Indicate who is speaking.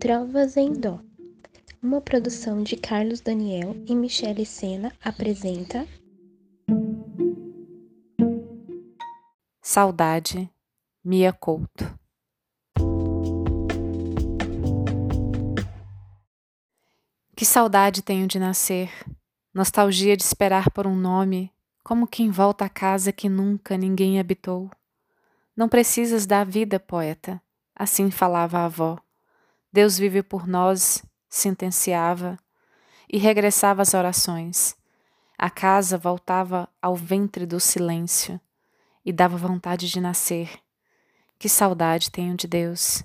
Speaker 1: Trovas em Dó. Uma produção de Carlos Daniel e Michele Sena apresenta
Speaker 2: Saudade, Mia Couto. Que saudade tenho de nascer, nostalgia de esperar por um nome, como quem volta à casa que nunca ninguém habitou. Não precisas da vida, poeta, assim falava a avó. Deus vive por nós, sentenciava, e regressava às orações. A casa voltava ao ventre do silêncio e dava vontade de nascer. Que saudade tenho de Deus.